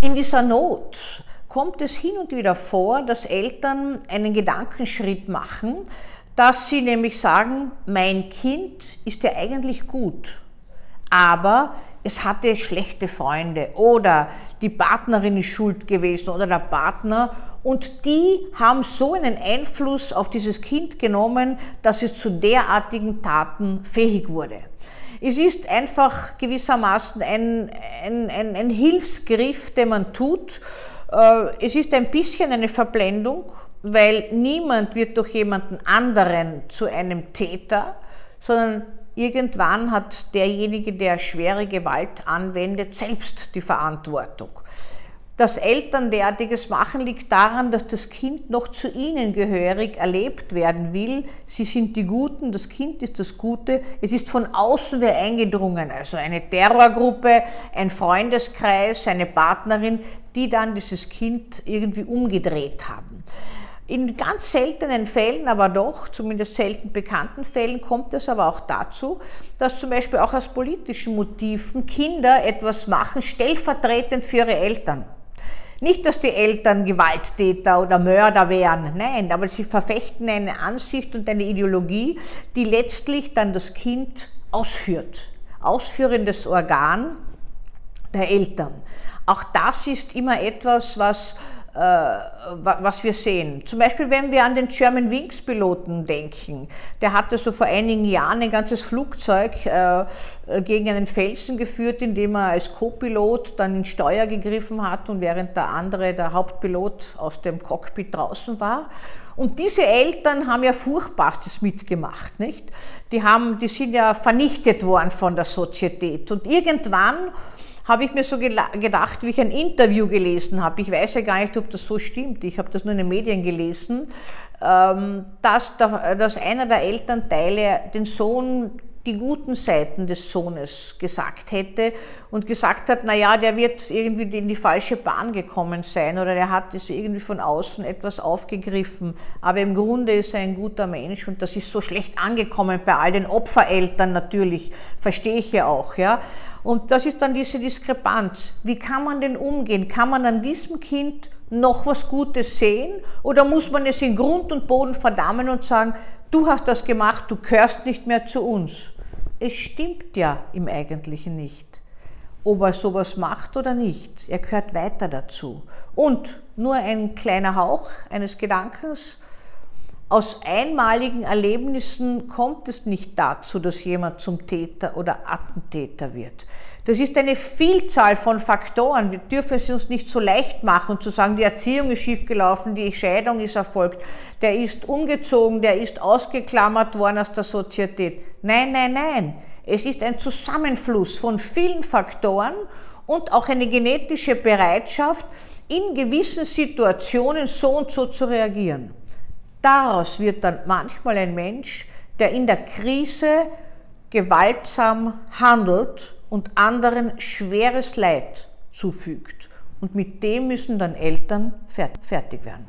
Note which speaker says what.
Speaker 1: In dieser Not kommt es hin und wieder vor, dass Eltern einen Gedankenschritt machen, dass sie nämlich sagen, mein Kind ist ja eigentlich gut, aber es hatte schlechte Freunde oder die Partnerin ist schuld gewesen oder der Partner und die haben so einen Einfluss auf dieses Kind genommen, dass es zu derartigen Taten fähig wurde. Es ist einfach gewissermaßen ein, ein, ein, ein Hilfsgriff, den man tut. Äh, es ist ein bisschen eine Verblendung, weil niemand wird durch jemanden anderen zu einem Täter, sondern irgendwann hat derjenige, der schwere Gewalt anwendet, selbst die Verantwortung. Dass Eltern derartiges machen, liegt daran, dass das Kind noch zu ihnen gehörig erlebt werden will. Sie sind die Guten, das Kind ist das Gute. Es ist von außen wer eingedrungen, also eine Terrorgruppe, ein Freundeskreis, eine Partnerin, die dann dieses Kind irgendwie umgedreht haben. In ganz seltenen Fällen, aber doch, zumindest selten bekannten Fällen, kommt es aber auch dazu, dass zum Beispiel auch aus politischen Motiven Kinder etwas machen, stellvertretend für ihre Eltern. Nicht, dass die Eltern Gewalttäter oder Mörder wären, nein, aber sie verfechten eine Ansicht und eine Ideologie, die letztlich dann das Kind ausführt. Ausführendes Organ der Eltern. Auch das ist immer etwas, was was wir sehen. Zum Beispiel, wenn wir an den German Wings Piloten denken. Der hatte so vor einigen Jahren ein ganzes Flugzeug äh, gegen einen Felsen geführt, indem er als Co-Pilot dann in Steuer gegriffen hat und während der andere, der Hauptpilot, aus dem Cockpit draußen war. Und diese Eltern haben ja Furchtbares mitgemacht, nicht? Die haben, die sind ja vernichtet worden von der Sozietät. Und irgendwann habe ich mir so gedacht, wie ich ein Interview gelesen habe. Ich weiß ja gar nicht, ob das so stimmt. Ich habe das nur in den Medien gelesen, ähm, dass, einer der Elternteile den Sohn die guten Seiten des Sohnes gesagt hätte und gesagt hat, na ja, der wird irgendwie in die falsche Bahn gekommen sein oder der hat es irgendwie von außen etwas aufgegriffen, aber im Grunde ist er ein guter Mensch und das ist so schlecht angekommen bei all den Opfereltern natürlich, verstehe ich ja auch, ja. Und das ist dann diese Diskrepanz. Wie kann man denn umgehen? Kann man an diesem Kind noch was Gutes sehen oder muss man es in Grund und Boden verdammen und sagen, du hast das gemacht, du gehörst nicht mehr zu uns? Es stimmt ja im Eigentlichen nicht. Ob er sowas macht oder nicht, er gehört weiter dazu. Und nur ein kleiner Hauch eines Gedankens, aus einmaligen Erlebnissen kommt es nicht dazu, dass jemand zum Täter oder Attentäter wird. Das ist eine Vielzahl von Faktoren. Wir dürfen es uns nicht so leicht machen zu sagen, die Erziehung ist schiefgelaufen, die Scheidung ist erfolgt, der ist umgezogen, der ist ausgeklammert worden aus der Sozietät. Nein, nein, nein. Es ist ein Zusammenfluss von vielen Faktoren und auch eine genetische Bereitschaft, in gewissen Situationen so und so zu reagieren. Daraus wird dann manchmal ein Mensch, der in der Krise gewaltsam handelt und anderen schweres Leid zufügt. Und mit dem müssen dann Eltern fertig werden.